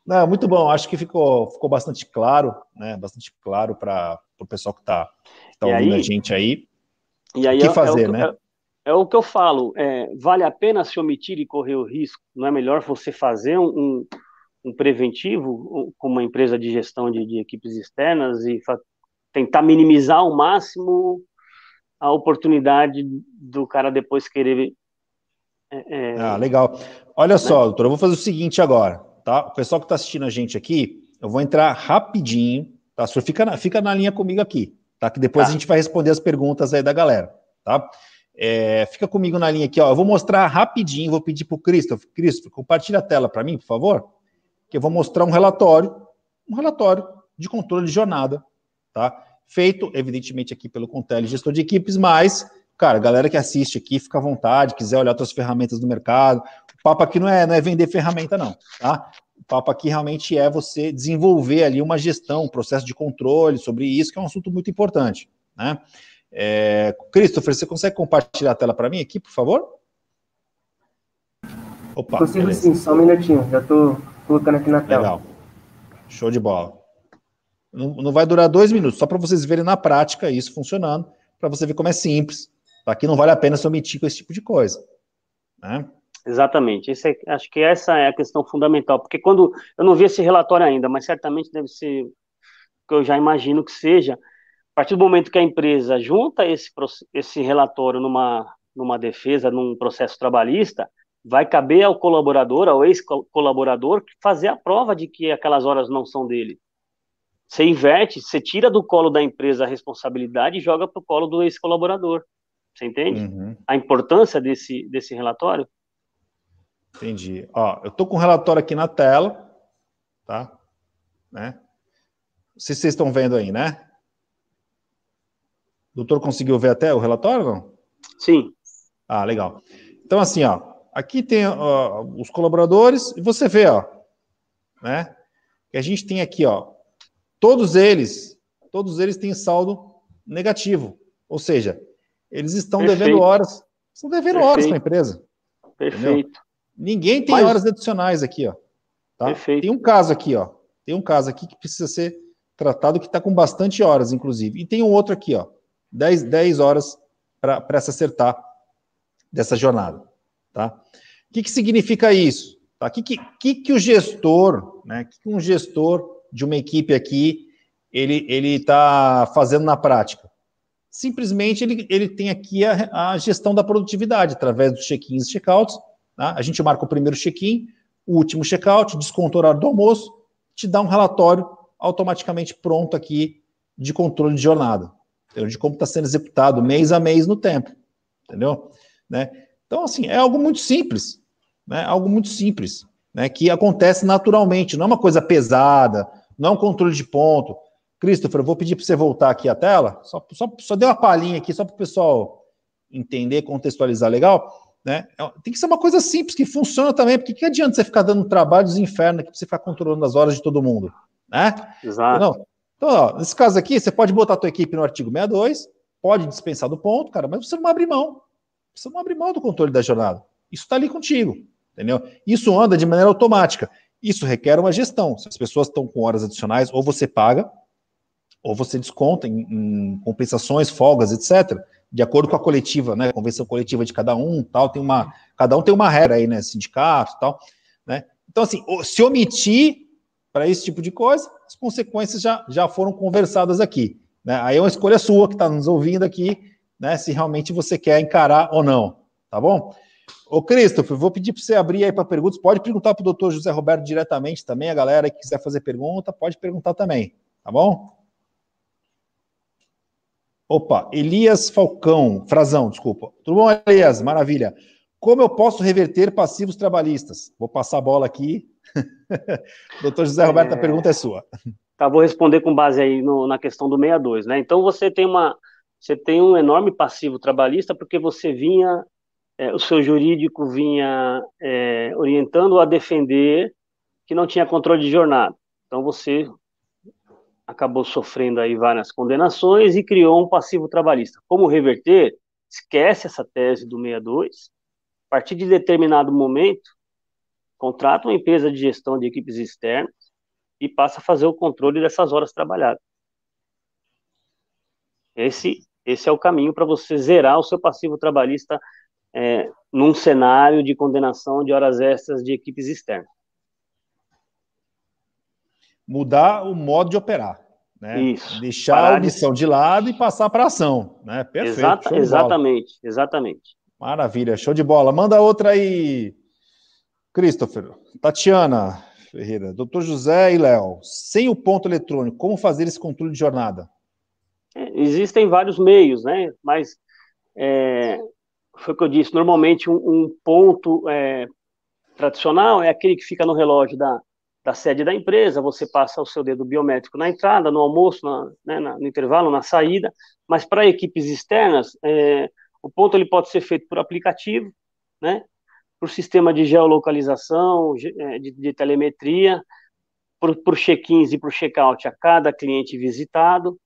Não, muito bom, acho que ficou, ficou bastante claro, né? Bastante claro para o pessoal que está tá ouvindo aí, a gente aí. E aí o que é, fazer, é o, né? é o que eu falo, é, vale a pena se omitir e correr o risco? Não é melhor você fazer um, um preventivo com uma empresa de gestão de, de equipes externas e tentar minimizar ao máximo a oportunidade do cara depois querer. É, é ah, legal. Olha né? só, doutor, eu vou fazer o seguinte agora, tá? O pessoal que está assistindo a gente aqui, eu vou entrar rapidinho, tá? Só fica na, fica na linha comigo aqui, tá? Que depois tá. a gente vai responder as perguntas aí da galera, tá? É, fica comigo na linha aqui, ó. Eu vou mostrar rapidinho, vou pedir para o Christopher. Christopher, compartilha a tela para mim, por favor. Que eu vou mostrar um relatório, um relatório de controle de jornada, tá? Feito, evidentemente, aqui pelo Contele Gestor de Equipes, mas, cara, galera que assiste aqui, fica à vontade, quiser olhar outras ferramentas do mercado. O papo aqui não é, não é vender ferramenta, não, tá? O papo aqui realmente é você desenvolver ali uma gestão, um processo de controle sobre isso, que é um assunto muito importante, né? É, Christopher, você consegue compartilhar a tela para mim aqui, por favor? Opa, Consigo beleza. sim, só um minutinho, já estou colocando aqui na tela. Legal, show de bola. Não, não vai durar dois minutos, só para vocês verem na prática isso funcionando, para você ver como é simples. Aqui não vale a pena se omitir com esse tipo de coisa. Né? Exatamente. É, acho que essa é a questão fundamental, porque quando eu não vi esse relatório ainda, mas certamente deve ser que eu já imagino que seja a partir do momento que a empresa junta esse, esse relatório numa, numa defesa, num processo trabalhista, vai caber ao colaborador, ao ex-colaborador, fazer a prova de que aquelas horas não são dele. Você inverte, você tira do colo da empresa a responsabilidade e joga para o colo do ex-colaborador. Você entende? Uhum. A importância desse, desse relatório? Entendi. Ó, eu estou com o relatório aqui na tela, tá? Né? Se vocês estão vendo aí, né? O doutor conseguiu ver até o relatório, não? Sim. Ah, legal. Então, assim, ó, aqui tem os colaboradores, e você vê, ó, né? Que a gente tem aqui, ó, todos eles, todos eles têm saldo negativo. Ou seja, eles estão Perfeito. devendo horas. Estão devendo Perfeito. horas para a empresa. Perfeito. Entendeu? Ninguém tem Mas... horas adicionais aqui, ó. Tá? Perfeito. Tem um caso aqui, ó. Tem um caso aqui que precisa ser tratado que está com bastante horas, inclusive. E tem um outro aqui, ó. 10, 10 horas para se acertar dessa jornada. Tá? O que, que significa isso? Tá? O que, que, que, o gestor, né, que, que um gestor de uma equipe aqui, ele está fazendo na prática? Simplesmente ele, ele tem aqui a, a gestão da produtividade, através dos check-ins e check-outs. Tá? A gente marca o primeiro check-in, o último check-out, desconto horário do almoço, te dá um relatório automaticamente pronto aqui de controle de jornada de como está sendo executado mês a mês no tempo, entendeu? Né? Então, assim, é algo muito simples, né? Algo muito simples, né? Que acontece naturalmente, não é uma coisa pesada, não é um controle de ponto. Christopher, eu vou pedir para você voltar aqui a tela, só, só, só dei uma palhinha aqui, só para o pessoal entender, contextualizar legal. Né? É, tem que ser uma coisa simples, que funciona também, porque que adianta você ficar dando trabalho dos infernos aqui para você ficar controlando as horas de todo mundo? Né? Exato. Não, então, ó, nesse caso aqui, você pode botar a tua equipe no artigo 62, pode dispensar do ponto, cara, mas você não abre mão. Você não abre mão do controle da jornada. Isso está ali contigo, entendeu? Isso anda de maneira automática. Isso requer uma gestão. Se as pessoas estão com horas adicionais, ou você paga, ou você desconta em, em compensações, folgas, etc., de acordo com a coletiva, né? Convenção coletiva de cada um, tal, tem uma, cada um tem uma regra aí, né? Sindicato, tal, né? Então, assim, se omitir para esse tipo de coisa, as consequências já, já foram conversadas aqui. Né? Aí é uma escolha sua que está nos ouvindo aqui, né? Se realmente você quer encarar ou não, tá bom? Ô, Christopher, vou pedir para você abrir aí para perguntas. Pode perguntar para o doutor José Roberto diretamente também. A galera que quiser fazer pergunta, pode perguntar também, tá bom? Opa, Elias Falcão, Frazão, desculpa. Tudo bom, Elias? Maravilha. Como eu posso reverter passivos trabalhistas? Vou passar a bola aqui Doutor José Roberto, é... a pergunta é sua. Tá, vou responder com base aí no, na questão do 62, né? Então você tem uma, você tem um enorme passivo trabalhista porque você vinha, é, o seu jurídico vinha é, orientando a defender que não tinha controle de jornada. Então você acabou sofrendo aí várias condenações e criou um passivo trabalhista. Como reverter? Esquece essa tese do 62. A partir de determinado momento, contrata uma empresa de gestão de equipes externas e passa a fazer o controle dessas horas trabalhadas. Esse, esse é o caminho para você zerar o seu passivo trabalhista é, num cenário de condenação de horas extras de equipes externas. Mudar o modo de operar. Né? Isso. Deixar Parar a omissão de... de... lado e passar para ação. Né? Perfeito. Exata, exatamente, exatamente. Maravilha, show de bola. Manda outra aí, Christopher. Tatiana Ferreira, doutor José e Léo. Sem o ponto eletrônico, como fazer esse controle de jornada? Existem vários meios, né? Mas é, foi o que eu disse. Normalmente, um, um ponto é, tradicional é aquele que fica no relógio da, da sede da empresa, você passa o seu dedo biométrico na entrada, no almoço, na, né, na, no intervalo, na saída, mas para equipes externas, é, o ponto ele pode ser feito por aplicativo, né, por sistema de geolocalização, é, de, de telemetria, por, por check-ins e por check-out a cada cliente visitado.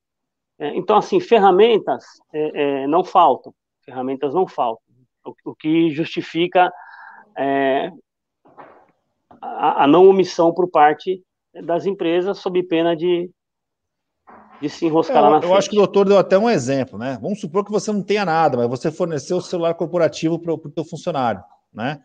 É, então, assim, ferramentas é, é, não faltam, ferramentas não faltam, o, o que justifica é, a, a não omissão por parte das empresas, sob pena de, de se enroscar é, lá na eu frente. Eu acho que o doutor deu até um exemplo, né? Vamos supor que você não tenha nada, mas você forneceu o celular corporativo para o teu funcionário, né?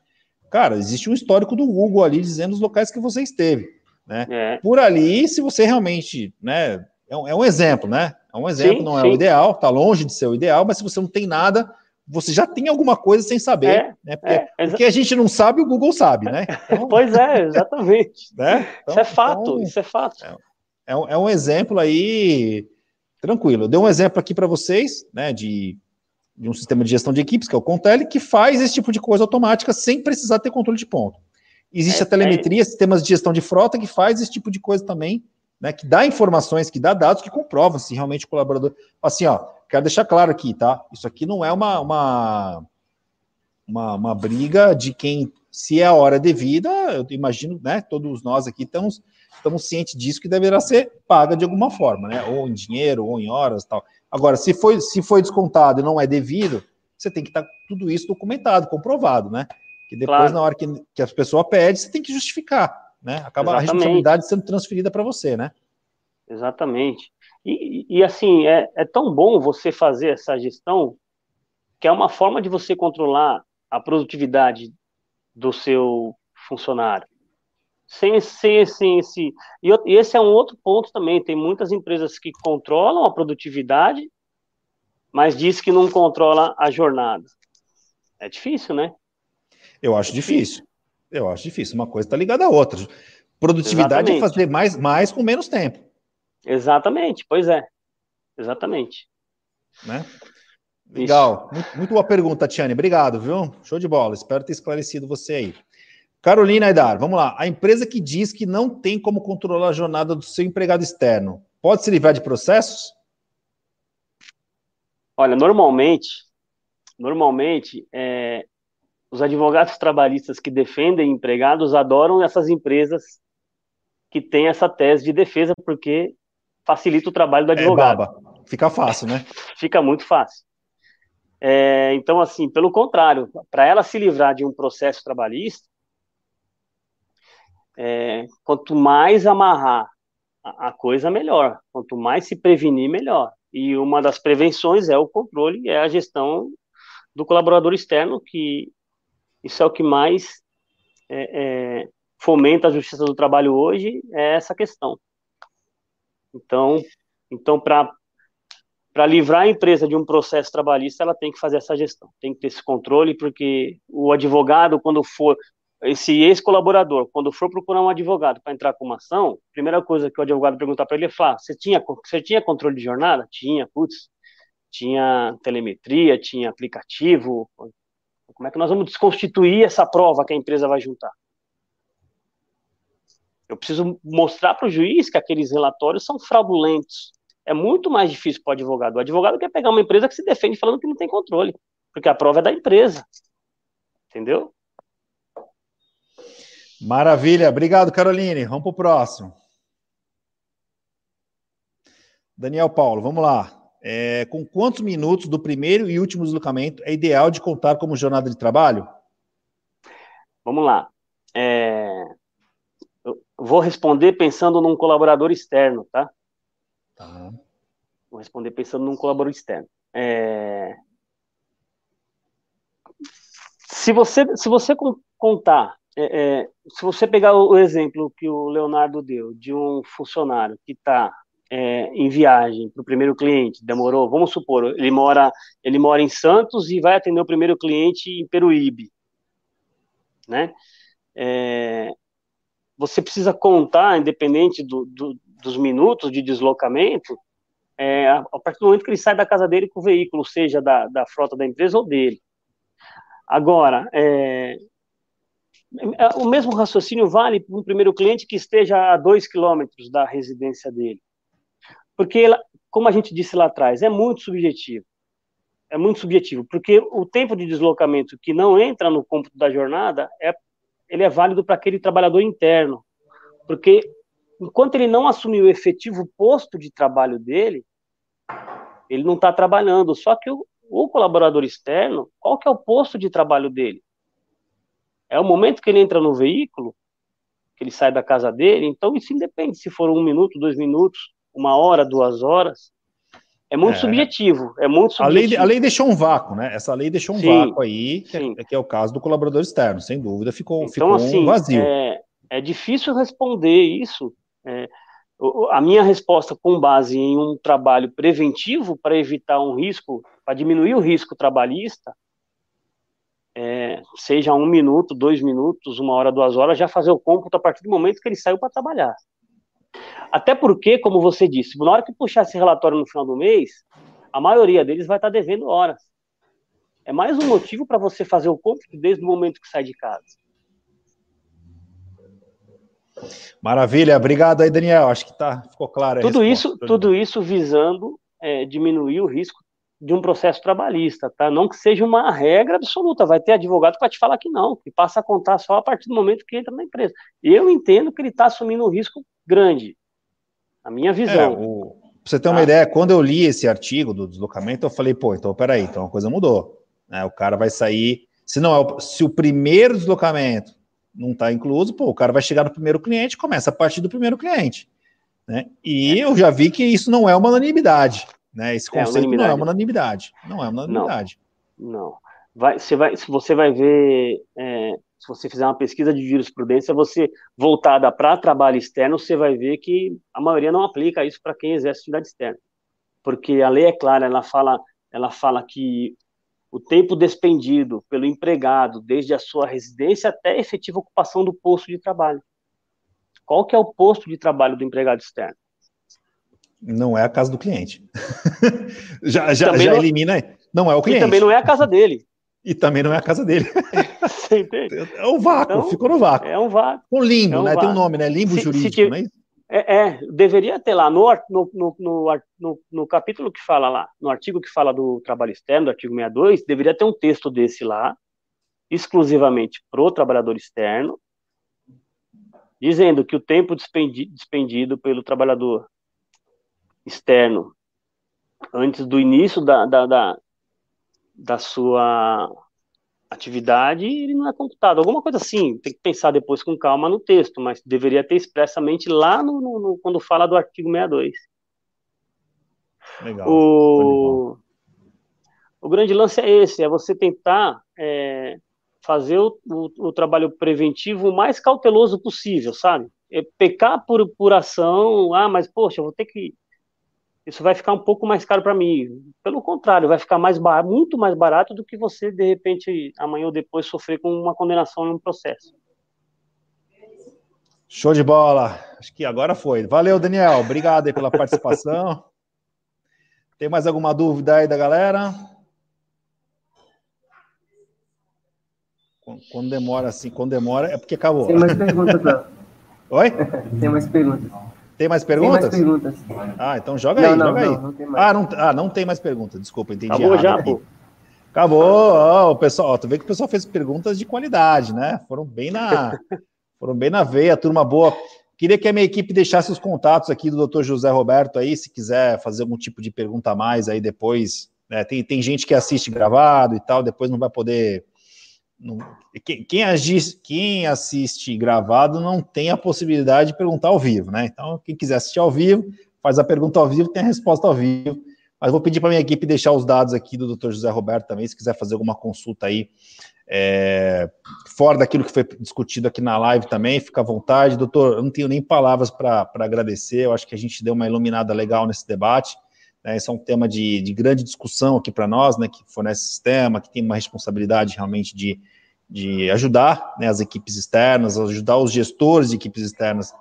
Cara, existe um histórico do Google ali dizendo os locais que você esteve, né? É. Por ali, se você realmente, né? É um, é um exemplo, né? É um exemplo, sim, não é sim. o ideal, tá longe de ser o ideal, mas se você não tem nada, você já tem alguma coisa sem saber, é, né? Porque, é, porque, a gente não sabe, o Google sabe, né? Então, pois é, exatamente. Né? Então, isso é fato, então, isso é fato. É, é, um, é um exemplo aí tranquilo. Eu dei um exemplo aqui para vocês, né, de, de um sistema de gestão de equipes, que é o Contele, que faz esse tipo de coisa automática sem precisar ter controle de ponto. Existe é, a telemetria, sistemas de gestão de frota, que faz esse tipo de coisa também, né, que dá informações, que dá dados, que comprovam se realmente o colaborador... Assim, ó, quero deixar claro aqui, tá? Isso aqui não é uma, uma, uma, uma briga de quem, se é a hora devida, eu imagino, né? Todos nós aqui estamos, estamos cientes disso que deverá ser paga de alguma forma, né? Ou em dinheiro, ou em horas tal. Agora, se foi, se foi descontado e não é devido, você tem que estar tá tudo isso documentado, comprovado, né? Que depois, claro. na hora que, que a pessoa pede, você tem que justificar, né? Acaba Exatamente. a responsabilidade sendo transferida para você, né? Exatamente. E, e assim, é, é tão bom você fazer essa gestão que é uma forma de você controlar a produtividade do seu funcionário. Sem, sem, sem esse. E esse é um outro ponto também. Tem muitas empresas que controlam a produtividade, mas diz que não controla a jornada. É difícil, né? Eu acho difícil. Eu acho difícil. Uma coisa está ligada à outra. Produtividade Exatamente. é fazer mais, mais com menos tempo. Exatamente, pois é. Exatamente. Né? Legal. Muito, muito, boa pergunta, Tiane. Obrigado, viu? Show de bola. Espero ter esclarecido você aí. Carolina Aidar, vamos lá. A empresa que diz que não tem como controlar a jornada do seu empregado externo, pode se livrar de processos? Olha, normalmente, normalmente, é, os advogados trabalhistas que defendem empregados adoram essas empresas que têm essa tese de defesa, porque facilita o trabalho do é, advogado. É baba. Fica fácil, né? Fica muito fácil. É, então, assim, pelo contrário, para ela se livrar de um processo trabalhista, é, quanto mais amarrar a, a, coisa, melhor. Quanto mais se prevenir, melhor. E uma das prevenções é o controle, é a gestão do colaborador externo, que isso é o que mais é, é fomenta a justiça do trabalho hoje, é essa questão. Então, então para livrar a empresa de um processo trabalhista, ela tem que fazer essa gestão, tem que ter esse controle, porque o advogado, quando for, esse ex-colaborador, quando for procurar um advogado para entrar com uma ação, a primeira coisa que o advogado perguntar para ele é falar, você tinha, você tinha controle de jornada? Tinha, putz, tinha telemetria, tinha aplicativo, como é que nós vamos desconstituir essa prova que a empresa vai juntar? Eu preciso mostrar para o juiz que aqueles relatórios são fraudulentos. É muito mais difícil para o advogado. O advogado quer pegar uma empresa que se defende falando que não tem controle, porque a prova é da empresa. Entendeu? Maravilha. Obrigado, Caroline. Vamos para o próximo. Daniel Paulo, vamos lá. É, com quantos minutos do primeiro e último deslocamento é ideal de contar como jornada de trabalho? Vamos lá. É, vou responder pensando num colaborador externo, tá? Tá. Vou responder pensando num colaborador externo. É... Se você, se você contar, é, é, se você pegar o exemplo que o Leonardo deu de um funcionário que está é, em viagem para o primeiro cliente, demorou, vamos supor, ele mora, ele mora em Santos e vai atender o primeiro cliente em Peruíbe, né? É, você precisa contar, independente do, do, dos minutos de deslocamento, é, a, partir do momento que ele sai da casa dele com o veículo, seja da, da frota da empresa ou dele. Agora, é, é o mesmo raciocínio vale para um primeiro cliente que esteja a dois quilômetros da residência dele. Porque, como a gente disse lá atrás, é muito subjetivo. É muito subjetivo, porque o tempo de deslocamento que não entra no cômputo da jornada, é, ele é válido para aquele trabalhador interno. Porque enquanto ele não assumir o efetivo posto de trabalho dele, ele não está trabalhando. Só que o, o, colaborador externo, qual que é o posto de trabalho dele? É o momento que ele entra no veículo, que ele sai da casa dele, então isso independe se for um minuto, dois minutos, uma hora, duas horas. É muito é. subjetivo, é muito subjetivo. A lei, a lei deixou um vácuo, né? Essa lei deixou um sim, vácuo aí, que é, que é, o caso do colaborador externo, sem dúvida, ficou, então, ficou assim, um vazio. É, é difícil responder isso. É, a minha resposta com base em um trabalho preventivo para evitar um risco, para diminuir o risco trabalhista, é, seja um minuto, dois minutos, uma hora, duas horas, já fazer o cômputo a partir do momento que ele saiu para trabalhar. Até porque, como você disse, na hora que puxar esse relatório no final do mês, a maioria deles vai estar devendo horas. É mais um motivo para você fazer o cômputo desde o momento que sai de casa. Maravilha, obrigado aí, Daniel. Acho que tá, ficou claro. Tudo isso, tudo isso visando é, diminuir o risco de um processo trabalhista, tá? Não que seja uma regra absoluta, vai ter advogado que vai te falar que não, que passa a contar só a partir do momento que entra na empresa. Eu entendo que ele está assumindo um risco grande, a minha visão. É, o, pra você ter uma ah. ideia, quando eu li esse artigo do deslocamento, eu falei, pô, então peraí, então a coisa mudou. Né? O cara vai sair. Se não é o, se o primeiro deslocamento não está incluso, pô, o cara vai chegar no primeiro cliente, começa a partir do primeiro cliente. Né? E é. eu já vi que isso não é uma unanimidade. Né? Esse é, conceito é, não é uma unanimidade. Não é uma unanimidade. Não. não. Vai, você, vai, você vai ver é, se você fizer uma pesquisa de jurisprudência, você voltada para trabalho externo, você vai ver que a maioria não aplica isso para quem exerce atividade externa. Porque a lei é clara, ela fala, ela fala que o tempo despendido pelo empregado, desde a sua residência até a efetiva ocupação do posto de trabalho. Qual que é o posto de trabalho do empregado externo? Não é a casa do cliente. já já, já não, elimina. Não é o cliente. E também não é a casa dele. E também não é a casa dele. Você entende? É um vácuo, então, ficou no vácuo. É um vácuo. Um limbo, é um né? Vácuo. Tem um nome, né? Limbo se, jurídico, se, não é isso? É, é, deveria ter lá no, no, no, no, capítulo que fala lá, no artigo que fala do trabalho externo, do artigo 62, deveria ter um texto desse lá, exclusivamente para o trabalhador externo, dizendo que o tempo despendido, despendido pelo trabalhador externo antes do início da, da, da, da sua atividade, ele não é computado. Alguma coisa assim, tem que pensar depois com calma no texto, mas deveria ter expressamente lá no, no, no quando fala do artigo 62. Legal. O, o grande lance é esse, é você tentar é, fazer o, o, o, trabalho preventivo o mais cauteloso possível, sabe? É pecar por, por ação, ah, mas poxa, eu vou ter que isso vai ficar um pouco mais caro para mim. Pelo contrário, vai ficar mais barato, muito mais barato do que você, de repente, amanhã ou depois sofrer com uma condenação em um processo. Show de bola. Acho que agora foi. Valeu, Daniel. Obrigado aí pela participação. Tem mais alguma dúvida aí da galera? Quando demora assim, quando demora é porque acabou. Tem mais perguntas, Oi? Tem mais perguntas. Tem mais perguntas? Tem mais perguntas. Ah, então joga não, aí, não, joga não, aí. Não tem mais. Ah, não, ah, não tem mais perguntas. Desculpa, entendi. Acabou já, pô. Acabou. Ó, o pessoal, ó, tu vê que o pessoal fez perguntas de qualidade, né? Foram bem na, foram bem na veia, turma boa. Queria que a minha equipe deixasse os contatos aqui do Dr. José Roberto aí, se quiser fazer algum tipo de pergunta a mais aí depois. Né? Tem, tem gente que assiste gravado e tal, depois não vai poder quem, quem, quem, assiste gravado não tem a possibilidade de perguntar ao vivo, né? Então, quem quiser assistir ao vivo, faz a pergunta ao vivo, tem a resposta ao vivo. Mas vou pedir para minha equipe deixar os dados aqui do Dr. José Roberto também, se quiser fazer alguma consulta aí É, fora daquilo que foi discutido aqui na live também, fica à vontade. Doutor, eu não tenho nem palavras para agradecer, eu acho que a gente deu uma iluminada legal nesse debate. Né, esse é um tema de, de grande discussão aqui para nós, né, que fornece sistema, que tem uma responsabilidade realmente de, de ajudar né, as equipes externas, ajudar os gestores de equipes externas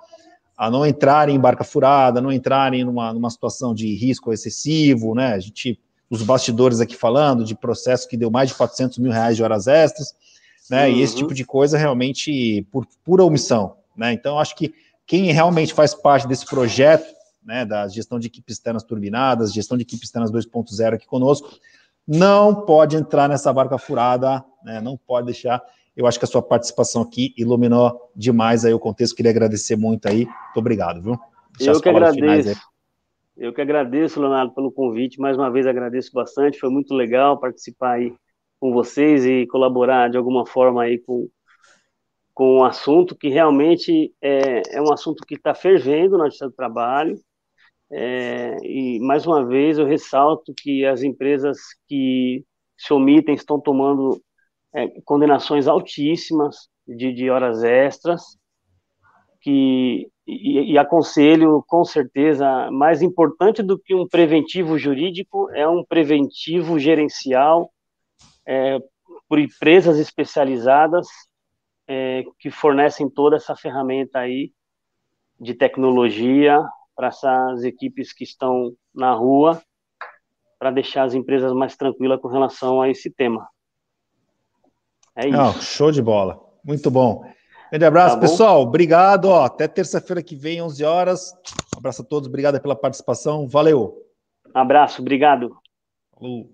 a não entrarem em barca furada, não entrarem numa, numa situação de risco excessivo, né? A gente, os bastidores aqui falando de processo que deu mais de 400 mil reais de horas extras, né? Uhum. E esse uhum. tipo de coisa realmente por pura omissão, né? Então, acho que quem realmente faz parte desse projeto, né, da gestão de equipes externas turbinadas, gestão de equipes externas 2.0 aqui conosco, não pode entrar nessa barca furada, né? Não pode deixar eu acho que a sua participação aqui iluminou demais aí o contexto. Queria agradecer muito aí. Muito obrigado, viu? Deixar eu que agradeço. Eu que agradeço, Leonardo, pelo convite. Mais uma vez agradeço bastante. Foi muito legal participar aí com vocês e colaborar de alguma forma aí com, com um assunto que realmente é, é um assunto que está fervendo na justiça do trabalho. É, e mais uma vez eu ressalto que as empresas que se omitem estão tomando é, condenações altíssimas de, de, horas extras, que, e, e, aconselho, com certeza, mais importante do que um preventivo jurídico é um preventivo gerencial é, por empresas especializadas é, que fornecem toda essa ferramenta aí de tecnologia para essas equipes que estão na rua, para deixar as empresas mais tranquilas com relação a esse tema. É isso. Não, show de bola. Muito bom. Grande abraço, tá pessoal. Obrigado. Ó, até terça-feira que vem, 11 horas. Um abraço a todos. Obrigado pela participação. Valeu. abraço. Obrigado. Falou.